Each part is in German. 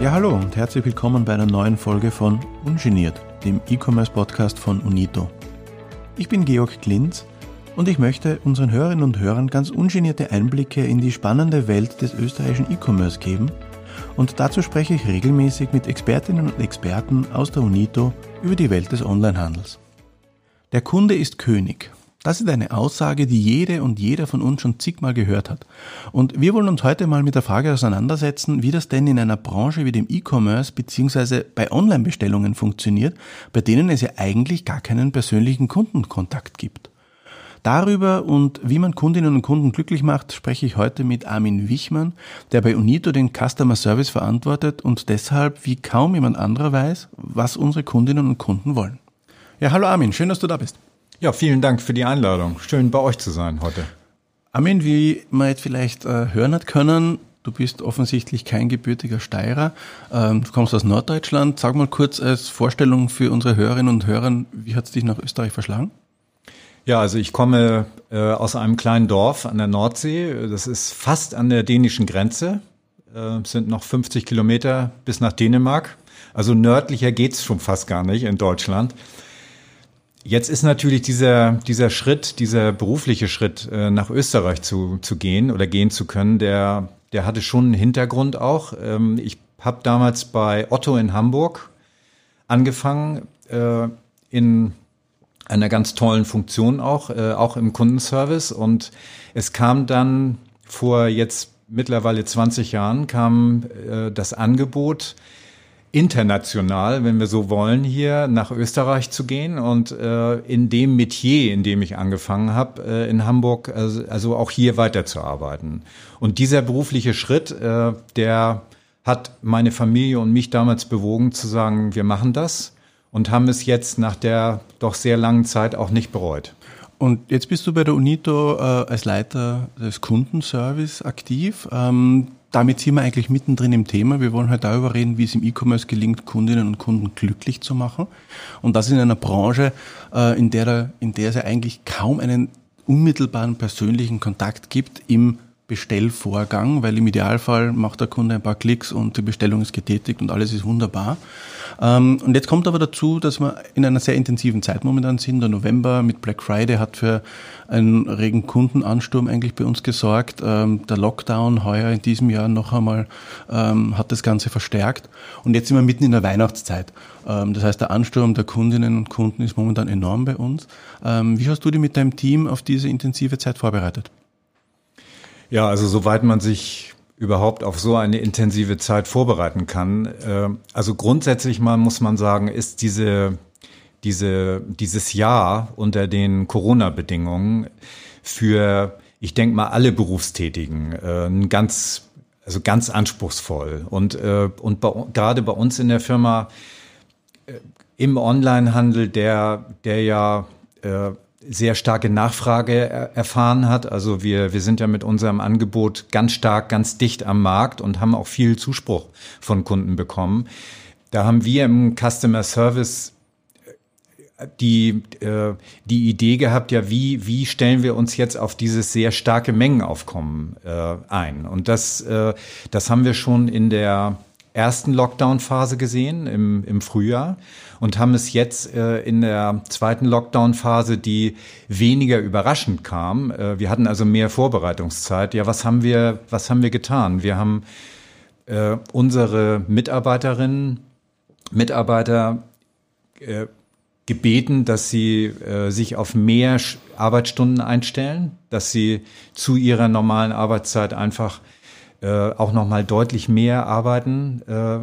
Ja, hallo und herzlich willkommen bei einer neuen Folge von Ungeniert, dem E-Commerce-Podcast von Unito. Ich bin Georg Klinz und ich möchte unseren Hörerinnen und Hörern ganz ungenierte Einblicke in die spannende Welt des österreichischen E-Commerce geben und dazu spreche ich regelmäßig mit Expertinnen und Experten aus der Unito über die Welt des Onlinehandels. Der Kunde ist König das ist eine Aussage, die jede und jeder von uns schon zigmal gehört hat. Und wir wollen uns heute mal mit der Frage auseinandersetzen, wie das denn in einer Branche wie dem E-Commerce bzw. bei Online-Bestellungen funktioniert, bei denen es ja eigentlich gar keinen persönlichen Kundenkontakt gibt. Darüber und wie man Kundinnen und Kunden glücklich macht, spreche ich heute mit Armin Wichmann, der bei Unito den Customer Service verantwortet und deshalb wie kaum jemand anderer weiß, was unsere Kundinnen und Kunden wollen. Ja, hallo Armin, schön, dass du da bist. Ja, vielen Dank für die Einladung. Schön bei euch zu sein heute. Armin, wie man jetzt vielleicht äh, hören hat können, du bist offensichtlich kein gebürtiger Steirer. Ähm, du kommst aus Norddeutschland. Sag mal kurz als Vorstellung für unsere Hörerinnen und Hörer, wie hat es dich nach Österreich verschlagen? Ja, also ich komme äh, aus einem kleinen Dorf an der Nordsee. Das ist fast an der dänischen Grenze. Äh, sind noch 50 Kilometer bis nach Dänemark. Also nördlicher geht's schon fast gar nicht in Deutschland. Jetzt ist natürlich dieser, dieser Schritt, dieser berufliche Schritt, äh, nach Österreich zu, zu gehen oder gehen zu können, der, der hatte schon einen Hintergrund auch. Ähm, ich habe damals bei Otto in Hamburg angefangen, äh, in einer ganz tollen Funktion auch, äh, auch im Kundenservice. Und es kam dann vor jetzt mittlerweile 20 Jahren kam das Angebot, international, wenn wir so wollen, hier nach Österreich zu gehen und äh, in dem Metier, in dem ich angefangen habe, äh, in Hamburg, also, also auch hier weiterzuarbeiten. Und dieser berufliche Schritt, äh, der hat meine Familie und mich damals bewogen zu sagen, wir machen das und haben es jetzt nach der doch sehr langen Zeit auch nicht bereut. Und jetzt bist du bei der UNITO äh, als Leiter des Kundenservice aktiv. Ähm, damit sind wir eigentlich mittendrin im Thema. Wir wollen heute halt darüber reden, wie es im E-Commerce gelingt, Kundinnen und Kunden glücklich zu machen. Und das in einer Branche, äh, in der, in der es ja eigentlich kaum einen unmittelbaren persönlichen Kontakt gibt im Bestellvorgang, weil im Idealfall macht der Kunde ein paar Klicks und die Bestellung ist getätigt und alles ist wunderbar. Ähm, und jetzt kommt aber dazu, dass wir in einer sehr intensiven Zeit momentan sind. Der November mit Black Friday hat für einen regen Kundenansturm eigentlich bei uns gesorgt. Ähm, der Lockdown heuer in diesem Jahr noch einmal ähm, hat das Ganze verstärkt. Und jetzt sind wir mitten in der Weihnachtszeit. das heißt, der Ansturm der Kundinnen und Kunden ist momentan enorm bei uns. wie hast du dich mit deinem Team auf diese intensive Zeit vorbereitet? Ja, also soweit man sich überhaupt auf so eine intensive Zeit vorbereiten kann. Äh, also grundsätzlich mal muss man sagen, ist diese, diese, dieses Jahr unter den Corona-Bedingungen für, ich denke mal, alle Berufstätigen äh, ein ganz, also ganz anspruchsvoll. Und, äh, und bei, gerade bei uns in der Firma im Onlinehandel, der, der ja sehr starke Nachfrage erfahren hat. Also wir, wir sind ja mit unserem Angebot ganz stark, ganz dicht am Markt und haben auch viel Zuspruch von Kunden bekommen. Da haben wir im Customer Service äh, die, äh, die Idee gehabt, ja, wie, wie stellen wir uns jetzt auf dieses sehr starke Mengenaufkommen äh, ein? Und das, äh, das haben wir schon in der ersten Lockdown-Phase gesehen im, im Frühjahr und haben es jetzt äh, in der zweiten Lockdown-Phase, die weniger überraschend kam. Äh, wir hatten also mehr Vorbereitungszeit. Ja, was haben wir, was haben wir getan? Wir haben äh, unsere Mitarbeiterinnen, Mitarbeiter äh, gebeten, dass sie äh, sich auf mehr Arbeitsstunden einstellen, dass sie zu ihrer normalen Arbeitszeit einfach äh, auch noch mal deutlich mehr arbeiten äh,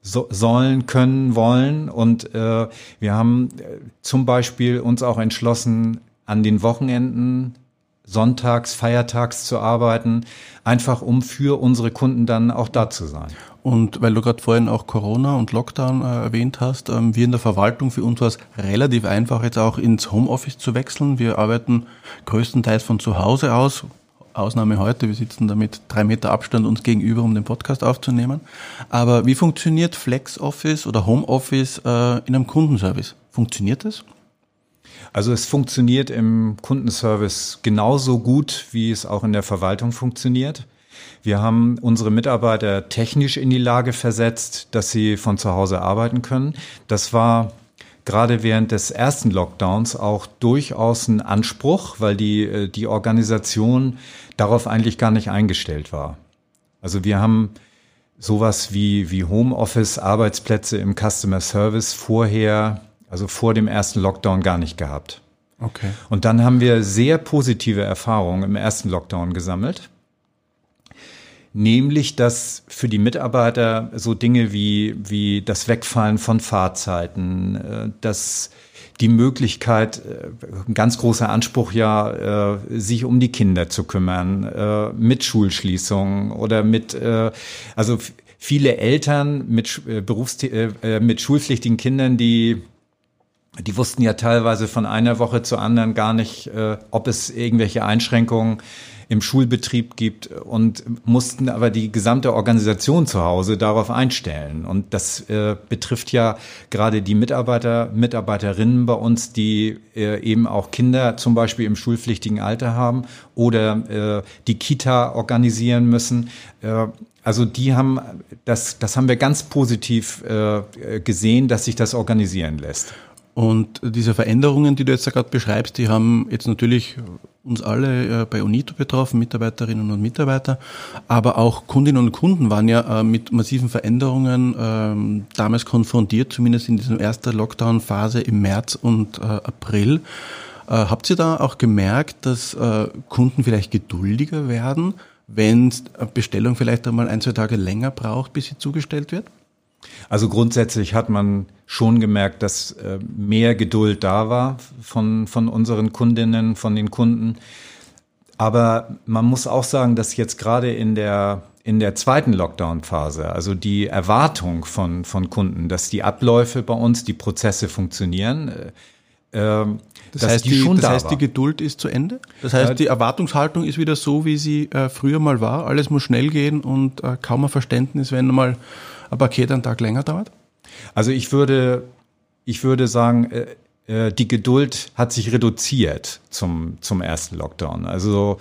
so, sollen, können, wollen. Und äh, wir haben äh, zum Beispiel uns auch entschlossen, an den Wochenenden sonntags, feiertags zu arbeiten, einfach um für unsere Kunden dann auch da zu sein. Und weil du gerade vorhin auch Corona und Lockdown äh, erwähnt hast, ähm, wir in der Verwaltung, für uns war es relativ einfach, jetzt auch ins Homeoffice zu wechseln. Wir arbeiten größtenteils von zu Hause aus, Ausnahme heute, wir sitzen da mit drei Meter Abstand uns gegenüber, um den Podcast aufzunehmen. Aber wie funktioniert FlexOffice oder Homeoffice äh, in einem Kundenservice? Funktioniert das? Also es funktioniert im Kundenservice genauso gut, wie es auch in der Verwaltung funktioniert. Wir haben unsere Mitarbeiter technisch in die Lage versetzt, dass sie von zu Hause arbeiten können. Das war gerade während des ersten Lockdowns auch durchaus ein Anspruch, weil die, äh, die Organisation darauf eigentlich gar nicht eingestellt war. Also wir haben sowas wie, wie Homeoffice, Arbeitsplätze im Customer Service vorher, also vor dem ersten Lockdown gar nicht gehabt. Okay. Und dann haben wir sehr positive Erfahrungen im ersten Lockdown gesammelt. Nämlich, dass für die Mitarbeiter so Dinge wie, wie das Wegfallen von Fahrzeiten, äh, dass die Möglichkeit, äh, ein ganz großer Anspruch ja, äh, sich um die Kinder zu kümmern, mit Schulschließungen oder mit, also viele Eltern mit Berufs mit schulpflichtigen Kindern, die die wussten ja teilweise von einer Woche zur anderen gar nicht, ob es irgendwelche Einschränkungen im Schulbetrieb gibt und mussten aber die gesamte Organisation zu Hause darauf einstellen. Und das äh, betrifft ja gerade die Mitarbeiter, Mitarbeiterinnen bei uns, die äh, eben auch Kinder zum Beispiel im schulpflichtigen Alter haben oder äh, die Kita organisieren müssen. Äh, also die haben das, das haben wir ganz positiv äh, gesehen, dass sich das organisieren lässt. Und diese Veränderungen, die du jetzt gerade beschreibst, die haben jetzt natürlich uns alle äh, bei UNITO betroffen, Mitarbeiterinnen und Mitarbeiter, aber auch Kundinnen und Kunden waren ja äh, mit massiven Veränderungen ähm, damals konfrontiert, zumindest in dieser ersten Lockdown-Phase im März und äh, April. Habt ihr da auch gemerkt, dass Kunden vielleicht geduldiger werden, wenn Bestellung vielleicht einmal ein, zwei Tage länger braucht, bis sie zugestellt wird? Also grundsätzlich hat man schon gemerkt, dass äh, mehr Geduld da war von, von unseren Kundinnen, von den Kunden. Aber man muss auch sagen, dass jetzt gerade in der, in der zweiten Lockdown-Phase, also die Erwartung von, von Kunden, dass die Abläufe bei uns, die Prozesse funktionieren, äh, ähm, das heißt, die, das da heißt die Geduld ist zu Ende? Das heißt, die Erwartungshaltung ist wieder so, wie sie äh, früher mal war. Alles muss schnell gehen und äh, kaum ein Verständnis, wenn mal ein Paket einen Tag länger dauert? Also ich würde, ich würde sagen, äh, äh, die Geduld hat sich reduziert zum, zum ersten Lockdown. Also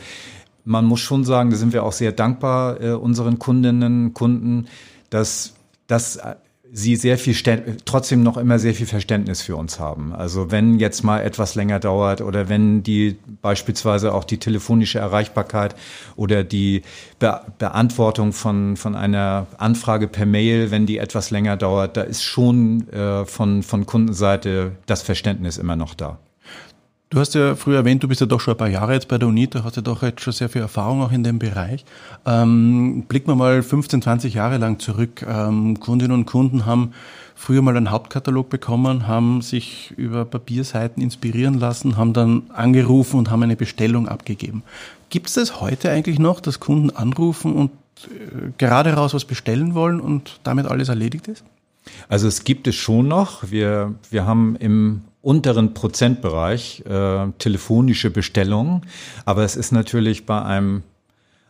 man muss schon sagen, da sind wir auch sehr dankbar äh, unseren Kundinnen, Kunden, dass, dass sie sehr viel, trotzdem noch immer sehr viel Verständnis für uns haben. Also wenn jetzt mal etwas länger dauert oder wenn die beispielsweise auch die telefonische Erreichbarkeit oder die Be Beantwortung von, von einer Anfrage per Mail, wenn die etwas länger dauert, da ist schon äh, von, von Kundenseite das Verständnis immer noch da. Du hast ja früher erwähnt, du bist ja doch schon ein paar Jahre jetzt bei der Uni, da hast du doch jetzt schon sehr viel Erfahrung auch in dem Bereich. Ähm, blicken wir mal 15, 20 Jahre lang zurück. Ähm, Kundinnen und Kunden haben früher mal einen Hauptkatalog bekommen, haben sich über Papierseiten inspirieren lassen, haben dann angerufen und haben eine Bestellung abgegeben. Gibt es das heute eigentlich noch, dass Kunden anrufen und äh, gerade raus was bestellen wollen und damit alles erledigt ist? Also es gibt es schon noch. Wir, wir haben im unteren Prozentbereich äh, telefonische Bestellungen, aber es ist natürlich bei einem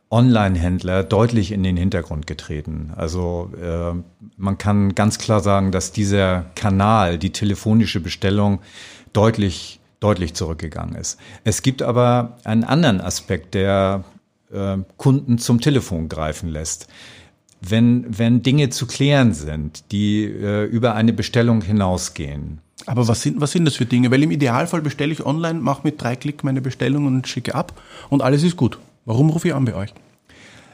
Online-Händler deutlich in den Hintergrund getreten. Also äh, man kann ganz klar sagen, dass dieser Kanal, die telefonische Bestellung, deutlich deutlich zurückgegangen ist. Es gibt aber einen anderen Aspekt, der äh, Kunden zum Telefon greifen lässt wenn, wenn Dinge zu klären sind, die äh, über eine Bestellung hinausgehen. Aber was sind, was sind das für Dinge? Weil im Idealfall bestelle ich online, mache mit drei Klick meine Bestellung und schicke ab und alles ist gut. Warum rufe ich an bei euch?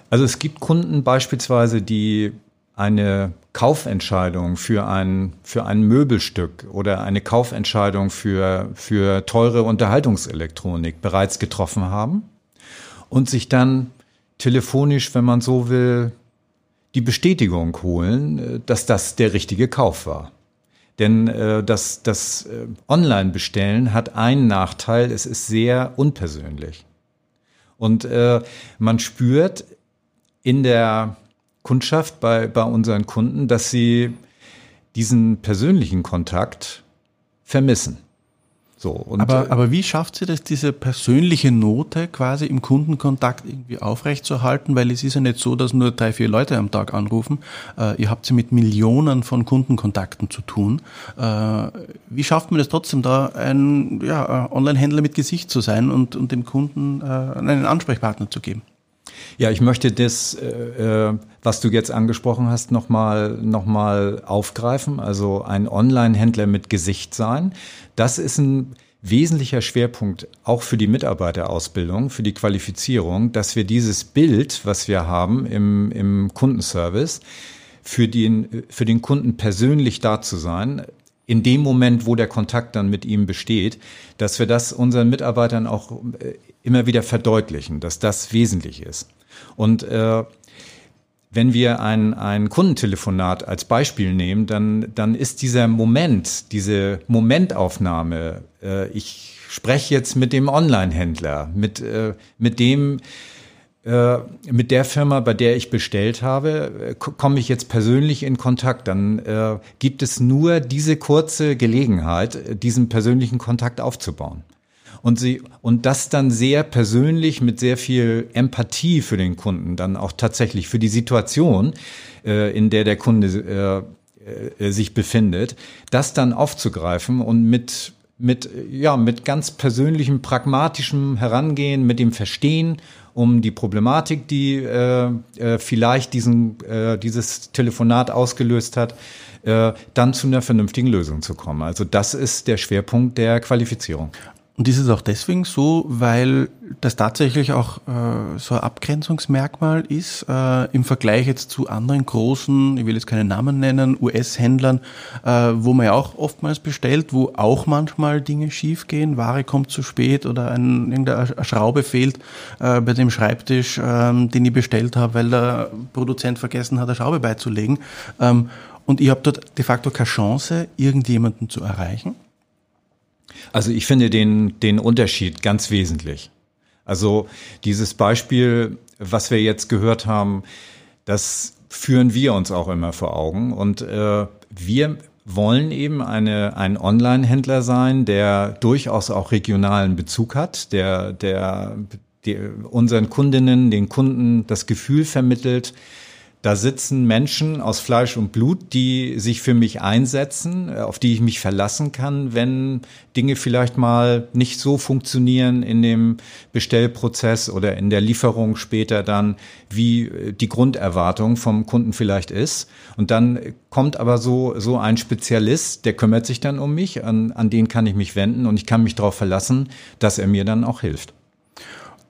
Also es gibt Kunden beispielsweise, die eine Kaufentscheidung für ein, für ein Möbelstück oder eine Kaufentscheidung für, für teure Unterhaltungselektronik bereits getroffen haben und sich dann telefonisch, wenn man so will, die Bestätigung holen, äh, dass das der richtige Kauf war. Denn äh, das, das äh, Online-Bestellen hat einen Nachteil, es ist sehr unpersönlich. Und äh, man spürt in der Kundschaft bei, bei unseren Kunden, dass sie diesen persönlichen Kontakt vermissen. So, aber, äh, aber wie schafft sie das, diese persönliche Note quasi im Kundenkontakt irgendwie aufrechtzuerhalten? Weil es ist ja nicht so, dass nur drei, vier Leute am Tag anrufen. Äh, ihr habt ja mit Millionen von Kundenkontakten zu tun. Äh, wie schafft man es trotzdem, da ein ja, Online-Händler mit Gesicht zu sein und, und dem Kunden äh, einen Ansprechpartner zu geben? Ja, ich möchte das, äh, äh was du jetzt angesprochen hast, nochmal noch mal aufgreifen. Also ein Online-Händler mit Gesicht sein. Das ist ein wesentlicher Schwerpunkt auch für die Mitarbeiterausbildung, für die Qualifizierung, dass wir dieses Bild, was wir haben im, im Kundenservice, für den, für den Kunden persönlich da zu sein, in dem Moment, wo der Kontakt dann mit ihm besteht, dass wir das unseren Mitarbeitern auch äh, immer wieder verdeutlichen, dass das wesentlich ist. Und äh, wenn wir ein, ein Kundentelefonat als Beispiel nehmen, dann, dann ist dieser Moment, diese Momentaufnahme, äh, ich spreche jetzt mit dem Online-Händler, mit, äh, mit dem, äh, mit der Firma, bei der ich bestellt habe, äh, komme ich jetzt persönlich in Kontakt. Dann äh, gibt es nur diese kurze Gelegenheit, diesen persönlichen Kontakt aufzubauen. Und sie, und das dann sehr persönlich mit sehr viel Empathie für den Kunden, dann auch tatsächlich für die Situation, äh, in der der Kunde äh, äh, sich befindet, das dann aufzugreifen und mit mit, ja, mit ganz persönlichem, pragmatischem Herangehen, mit dem Verstehen um die Problematik, die äh, äh, vielleicht diesen, äh, dieses Telefonat ausgelöst hat, äh, dann zu einer vernünftigen Lösung zu kommen. Also das ist der Schwerpunkt der Qualifizierung. Und ist es auch deswegen so, weil das tatsächlich auch äh, so ein Abgrenzungsmerkmal ist äh, im Vergleich jetzt zu anderen großen, ich will jetzt keine Namen nennen, US-Händlern, äh, wo man ja auch oftmals bestellt, wo auch manchmal Dinge schiefgehen, Ware kommt zu spät oder ein, irgendeine Schraube fehlt äh, bei dem Schreibtisch, äh, den ich bestellt habe, weil der Produzent vergessen hat, eine Schraube beizulegen. Ähm, und ich habe dort de facto keine Chance, irgendjemanden zu erreichen. Also ich finde den, den Unterschied ganz wesentlich. Also dieses Beispiel, was wir jetzt gehört haben, das führen wir uns auch immer vor Augen. Und äh, wir wollen eben eine, ein Online-Händler sein, der durchaus auch regionalen Bezug hat, der, der, der unseren Kundinnen, den Kunden das Gefühl vermittelt, da sitzen Menschen aus Fleisch und Blut, die sich für mich einsetzen, äh, auf die ich mich verlassen kann, wenn Dinge vielleicht mal nicht so funktionieren in dem Bestellprozess oder in der Lieferung später dann, wie äh, die Grunderwartung vom Kunden vielleicht ist. Und dann kommt aber so, so ein Spezialist, der kümmert sich dann um mich, an, an den kann ich mich wenden und ich kann mich darauf verlassen, dass er mir dann auch hilft.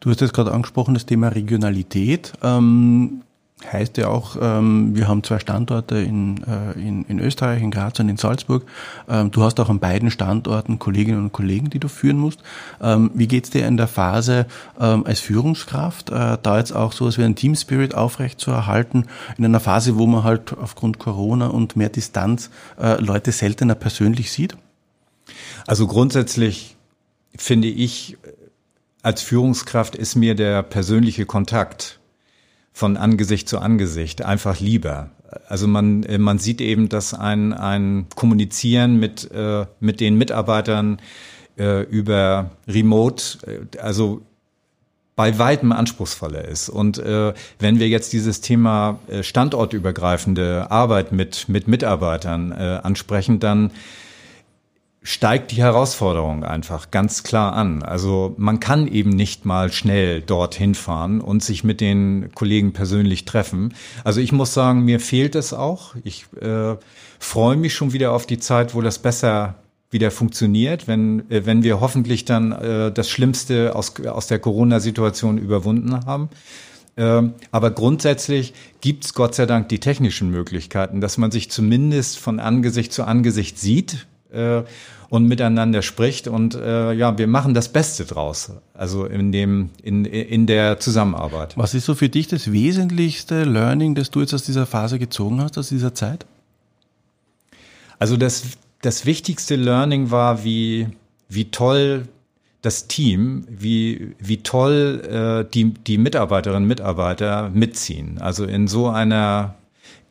Du hast jetzt gerade angesprochen, das Thema Regionalität. Ähm heißt ja auch, ähm, wir haben zwei Standorte in, äh, in, in Österreich, in Graz und in Salzburg. Ähm, du hast auch an beiden Standorten Kolleginnen und Kollegen, die du führen musst. Ähm, wie geht's dir in der Phase ähm, als Führungskraft, äh, da jetzt auch so etwas wie ein Team Spirit aufrecht zu erhalten, in einer Phase, wo man halt aufgrund Corona und mehr Distanz äh, Leute seltener persönlich sieht? Also grundsätzlich finde ich, als Führungskraft ist mir der persönliche Kontakt von Angesicht zu Angesicht, einfach lieber. Also man, äh, man sieht eben, dass ein, ein Kommunizieren mit, äh, mit den Mitarbeitern äh, über Remote, äh, also bei weitem anspruchsvoller ist. Und äh, wenn wir jetzt dieses Thema äh, standortübergreifende Arbeit mit, mit Mitarbeitern äh, ansprechen, dann steigt die Herausforderung einfach ganz klar an. Also man kann eben nicht mal schnell dorthin fahren und sich mit den Kollegen persönlich treffen. Also ich muss sagen, mir fehlt es auch. Ich äh, freue mich schon wieder auf die Zeit, wo das besser wieder funktioniert, wenn, äh, wenn wir hoffentlich dann äh, das Schlimmste aus, aus der Corona-Situation überwunden haben. Ähm, aber grundsätzlich gibt's Gott sei Dank die technischen Möglichkeiten, dass man sich zumindest von Angesicht zu Angesicht sieht äh, und miteinander spricht und äh, ja, wir machen das Beste draus, also in dem in in der Zusammenarbeit. Was ist so für dich das wesentlichste Learning, das du jetzt aus dieser Phase gezogen hast, aus dieser Zeit? Also das das wichtigste Learning war, wie wie toll das Team, wie, wie toll äh, die, die Mitarbeiterinnen und Mitarbeiter mitziehen. Also in so einer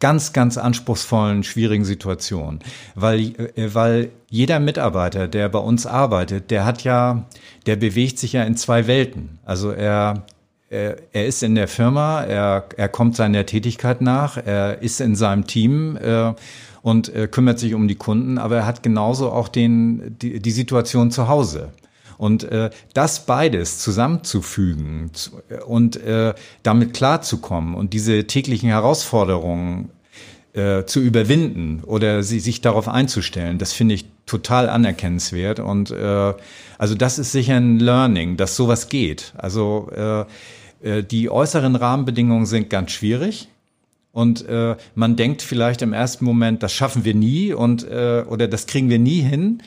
ganz, ganz anspruchsvollen, schwierigen Situation. Weil, äh, weil jeder Mitarbeiter, der bei uns arbeitet, der hat ja, der bewegt sich ja in zwei Welten. Also er, er, ist in der Firma, er, er kommt seiner Tätigkeit nach, er ist in seinem Team äh, und äh, kümmert sich um die Kunden, aber er hat genauso auch den, die, die Situation zu Hause. Und äh, das beides zusammenzufügen äh, und äh, damit klarzukommen und diese täglichen Herausforderungen äh, zu überwinden oder sie, sich darauf einzustellen, das finde ich total anerkennenswert. Und äh, also das ist sicher ein Learning, dass sowas geht. Also äh, äh, die äußeren Rahmenbedingungen sind ganz schwierig. Und äh, man denkt vielleicht im ersten Moment, das schaffen wir nie und äh, oder das kriegen wir nie hin.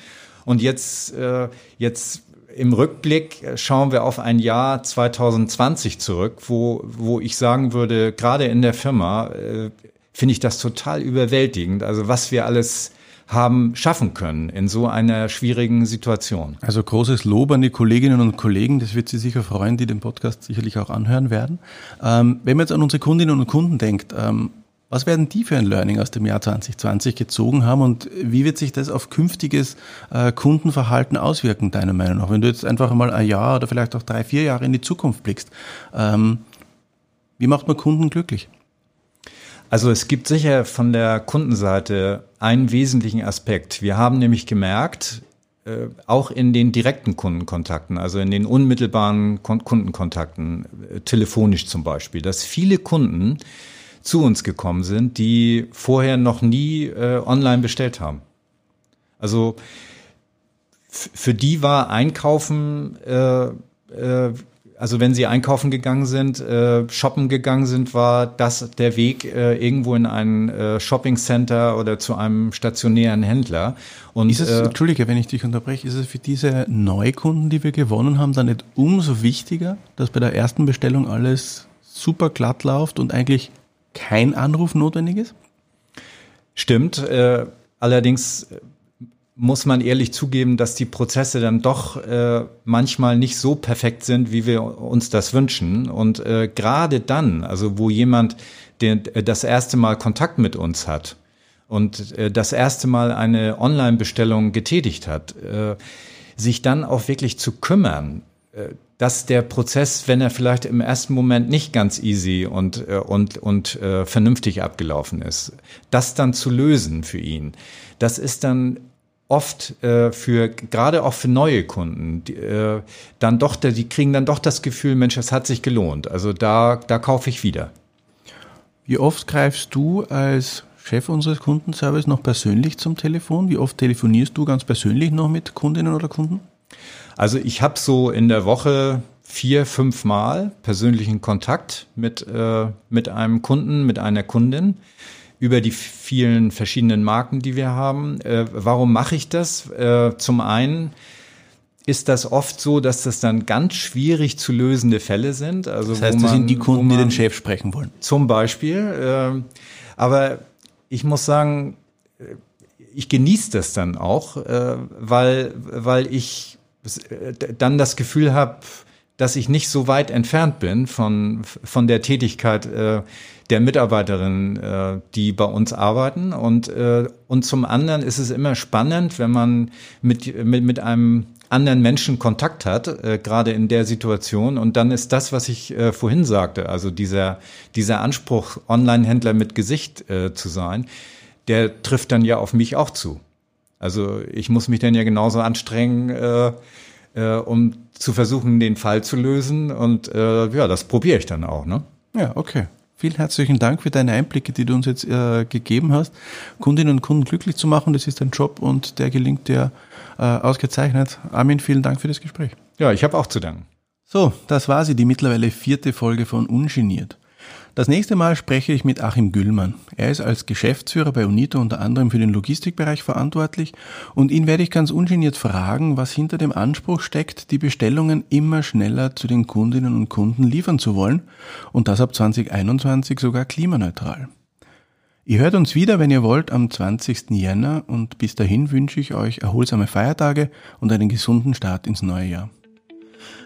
Und jetzt, äh, jetzt im Rückblick schauen wir auf ein Jahr 2020 zurück, wo, wo ich sagen würde, gerade in der Firma äh, finde ich das total überwältigend. Also was wir alles haben schaffen können in so einer schwierigen Situation. Also großes Lob an die Kolleginnen und Kollegen, das wird Sie sicher freuen, die den Podcast sicherlich auch anhören werden. Ähm, wenn man jetzt an unsere Kundinnen und Kunden denkt, ähm, was werden die für ein Learning aus dem Jahr 2020 gezogen haben und wie wird sich das auf künftiges äh, Kundenverhalten auswirken, deiner Meinung nach? Wenn du jetzt einfach mal ein Jahr oder vielleicht auch drei, vier Jahre in die Zukunft blickst, ähm, wie macht man Kunden glücklich? Also es gibt sicher von der Kundenseite einen wesentlichen Aspekt. Wir haben nämlich gemerkt, äh, auch in den direkten Kundenkontakten, also in den unmittelbaren Kundenkontakten, äh, telefonisch zum Beispiel, dass viele Kunden zu uns gekommen sind, die vorher noch nie äh, online bestellt haben. Also für die war Einkaufen, äh, äh, also wenn sie einkaufen gegangen sind, äh, shoppen gegangen sind, war das der Weg äh, irgendwo in ein äh, Shopping Center oder zu einem stationären Händler. Und, ist es, äh, Entschuldige, wenn ich dich unterbreche, ist es für diese Neukunden, die wir gewonnen haben, dann nicht umso wichtiger, dass bei der ersten Bestellung alles super glatt läuft und eigentlich kein Anruf notwendig ist? Stimmt. Äh, allerdings muss man ehrlich zugeben, dass die Prozesse dann doch äh, manchmal nicht so perfekt sind, wie wir uns das wünschen. Und äh, gerade dann, also wo jemand den, äh, das erste Mal Kontakt mit uns hat und äh, das erste Mal eine Online-Bestellung getätigt hat, äh, sich dann auch wirklich zu kümmern, äh, dass der Prozess, wenn er vielleicht im ersten Moment nicht ganz easy und, äh, und, und äh, vernünftig abgelaufen ist, das dann zu lösen für ihn, das ist dann oft äh, für gerade auch für neue Kunden die, äh, dann doch die kriegen dann doch das Gefühl Mensch es hat sich gelohnt. Also da da kaufe ich wieder. Wie oft greifst du als Chef unseres Kundenservice noch persönlich zum Telefon? Wie oft telefonierst du ganz persönlich noch mit Kundinnen oder Kunden also ich habe so in der Woche vier fünf Mal persönlichen Kontakt mit äh, mit einem Kunden mit einer Kundin über die vielen verschiedenen Marken, die wir haben. Äh, warum mache ich das? Äh, zum einen ist das oft so, dass das dann ganz schwierig zu lösende Fälle sind. Also das heißt, man, das sind die Kunden, man, die den Chef sprechen wollen. Zum Beispiel. Äh, aber ich muss sagen, äh, ich genieße das dann auch, äh, weil, weil ich dann das Gefühl habe, dass ich nicht so weit entfernt bin von, von der Tätigkeit äh, der Mitarbeiterinnen, äh, die bei uns arbeiten. Und, äh, und zum anderen ist es immer spannend, wenn man mit, mit, mit einem anderen Menschen Kontakt hat, äh, gerade in der Situation. Und dann ist das, was ich äh, vorhin sagte, also dieser, dieser Anspruch, Online-Händler mit Gesicht äh, zu sein, der trifft dann ja auf mich auch zu. Also ich muss mich dann ja genauso anstrengen, äh, äh, um zu versuchen, den Fall zu lösen. Und äh, ja, das probiere ich dann auch. Ne? Ja, okay. Vielen herzlichen Dank für deine Einblicke, die du uns jetzt äh, gegeben hast. Kundinnen und Kunden glücklich zu machen, das ist dein Job und der gelingt dir äh, ausgezeichnet. Armin, vielen Dank für das Gespräch. Ja, ich habe auch zu danken. So, das war sie, die mittlerweile vierte Folge von Ungeniert. Das nächste Mal spreche ich mit Achim Güllmann. Er ist als Geschäftsführer bei UNITO unter anderem für den Logistikbereich verantwortlich und ihn werde ich ganz ungeniert fragen, was hinter dem Anspruch steckt, die Bestellungen immer schneller zu den Kundinnen und Kunden liefern zu wollen und das ab 2021 sogar klimaneutral. Ihr hört uns wieder, wenn ihr wollt, am 20. Jänner und bis dahin wünsche ich euch erholsame Feiertage und einen gesunden Start ins neue Jahr.